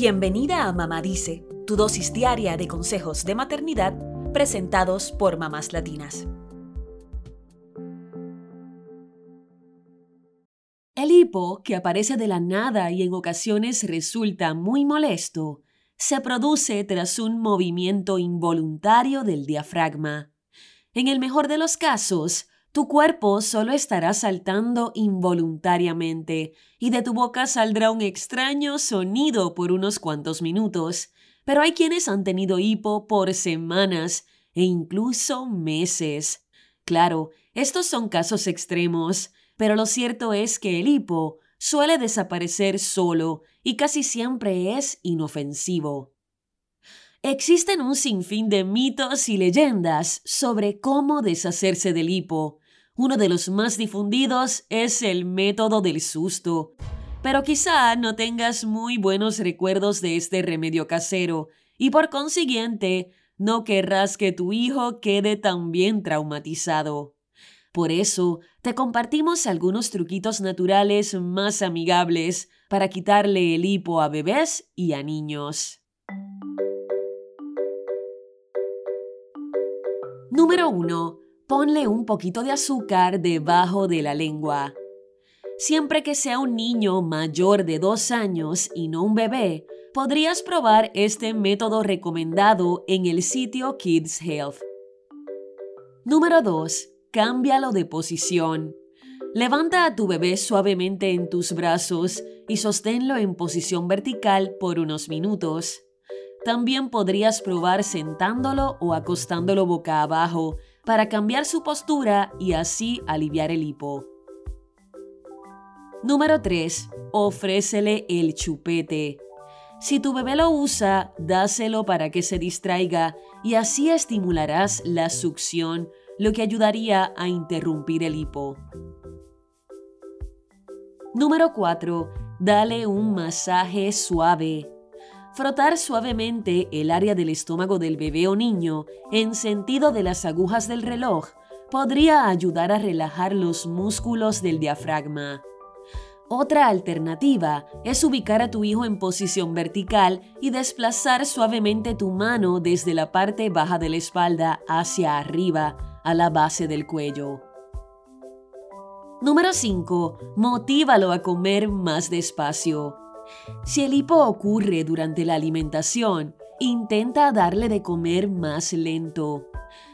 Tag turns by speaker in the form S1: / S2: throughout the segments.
S1: Bienvenida a Mamá Dice, tu dosis diaria de consejos de maternidad presentados por mamás latinas. El hipo, que aparece de la nada y en ocasiones resulta muy molesto, se produce tras un movimiento involuntario del diafragma. En el mejor de los casos, tu cuerpo solo estará saltando involuntariamente y de tu boca saldrá un extraño sonido por unos cuantos minutos. Pero hay quienes han tenido hipo por semanas e incluso meses. Claro, estos son casos extremos, pero lo cierto es que el hipo suele desaparecer solo y casi siempre es inofensivo. Existen un sinfín de mitos y leyendas sobre cómo deshacerse del hipo. Uno de los más difundidos es el método del susto. Pero quizá no tengas muy buenos recuerdos de este remedio casero y por consiguiente no querrás que tu hijo quede también traumatizado. Por eso, te compartimos algunos truquitos naturales más amigables para quitarle el hipo a bebés y a niños. Número 1. Ponle un poquito de azúcar debajo de la lengua. Siempre que sea un niño mayor de dos años y no un bebé, podrías probar este método recomendado en el sitio Kids Health. Número 2. Cámbialo de posición. Levanta a tu bebé suavemente en tus brazos y sosténlo en posición vertical por unos minutos. También podrías probar sentándolo o acostándolo boca abajo para cambiar su postura y así aliviar el hipo. Número 3. Ofrécele el chupete. Si tu bebé lo usa, dáselo para que se distraiga y así estimularás la succión, lo que ayudaría a interrumpir el hipo. Número 4. Dale un masaje suave. Frotar suavemente el área del estómago del bebé o niño en sentido de las agujas del reloj podría ayudar a relajar los músculos del diafragma. Otra alternativa es ubicar a tu hijo en posición vertical y desplazar suavemente tu mano desde la parte baja de la espalda hacia arriba, a la base del cuello. Número 5. Motívalo a comer más despacio. Si el hipo ocurre durante la alimentación, intenta darle de comer más lento.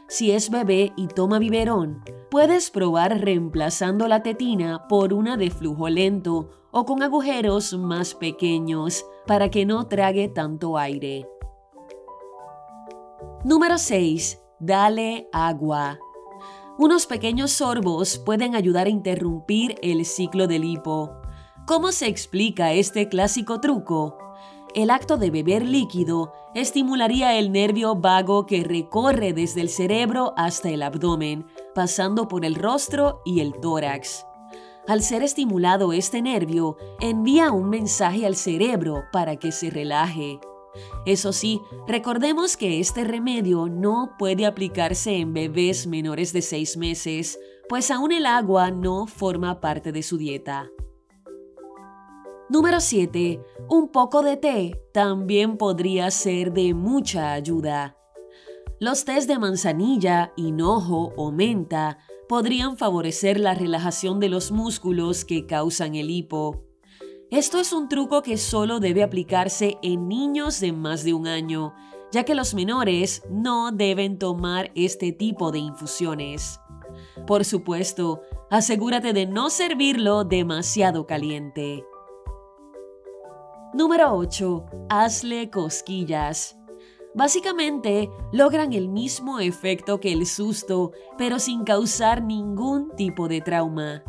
S1: Si es bebé y toma biberón, puedes probar reemplazando la tetina por una de flujo lento o con agujeros más pequeños para que no trague tanto aire. Número 6. Dale agua. Unos pequeños sorbos pueden ayudar a interrumpir el ciclo del hipo. ¿Cómo se explica este clásico truco? El acto de beber líquido estimularía el nervio vago que recorre desde el cerebro hasta el abdomen, pasando por el rostro y el tórax. Al ser estimulado este nervio, envía un mensaje al cerebro para que se relaje. Eso sí, recordemos que este remedio no puede aplicarse en bebés menores de 6 meses, pues aún el agua no forma parte de su dieta. Número 7. Un poco de té también podría ser de mucha ayuda. Los tés de manzanilla, hinojo o menta podrían favorecer la relajación de los músculos que causan el hipo. Esto es un truco que solo debe aplicarse en niños de más de un año, ya que los menores no deben tomar este tipo de infusiones. Por supuesto, asegúrate de no servirlo demasiado caliente. Número 8. Hazle cosquillas. Básicamente, logran el mismo efecto que el susto, pero sin causar ningún tipo de trauma.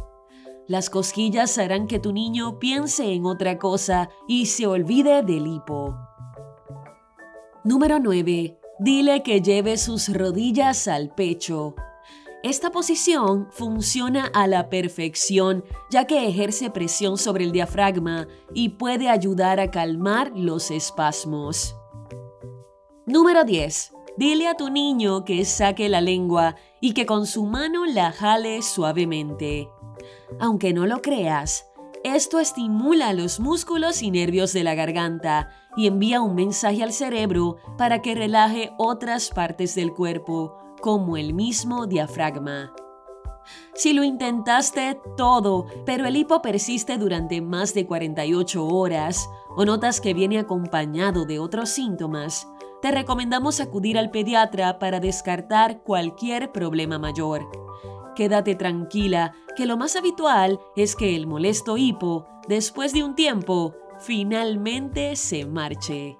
S1: Las cosquillas harán que tu niño piense en otra cosa y se olvide del hipo. Número 9. Dile que lleve sus rodillas al pecho. Esta posición funciona a la perfección ya que ejerce presión sobre el diafragma y puede ayudar a calmar los espasmos. Número 10. Dile a tu niño que saque la lengua y que con su mano la jale suavemente. Aunque no lo creas, Esto estimula los músculos y nervios de la garganta y envía un mensaje al cerebro para que relaje otras partes del cuerpo, como el mismo diafragma. Si lo intentaste todo, pero el hipo persiste durante más de 48 horas o notas que viene acompañado de otros síntomas, te recomendamos acudir al pediatra para descartar cualquier problema mayor. Quédate tranquila, que lo más habitual es que el molesto hipo, después de un tiempo, finalmente se marche.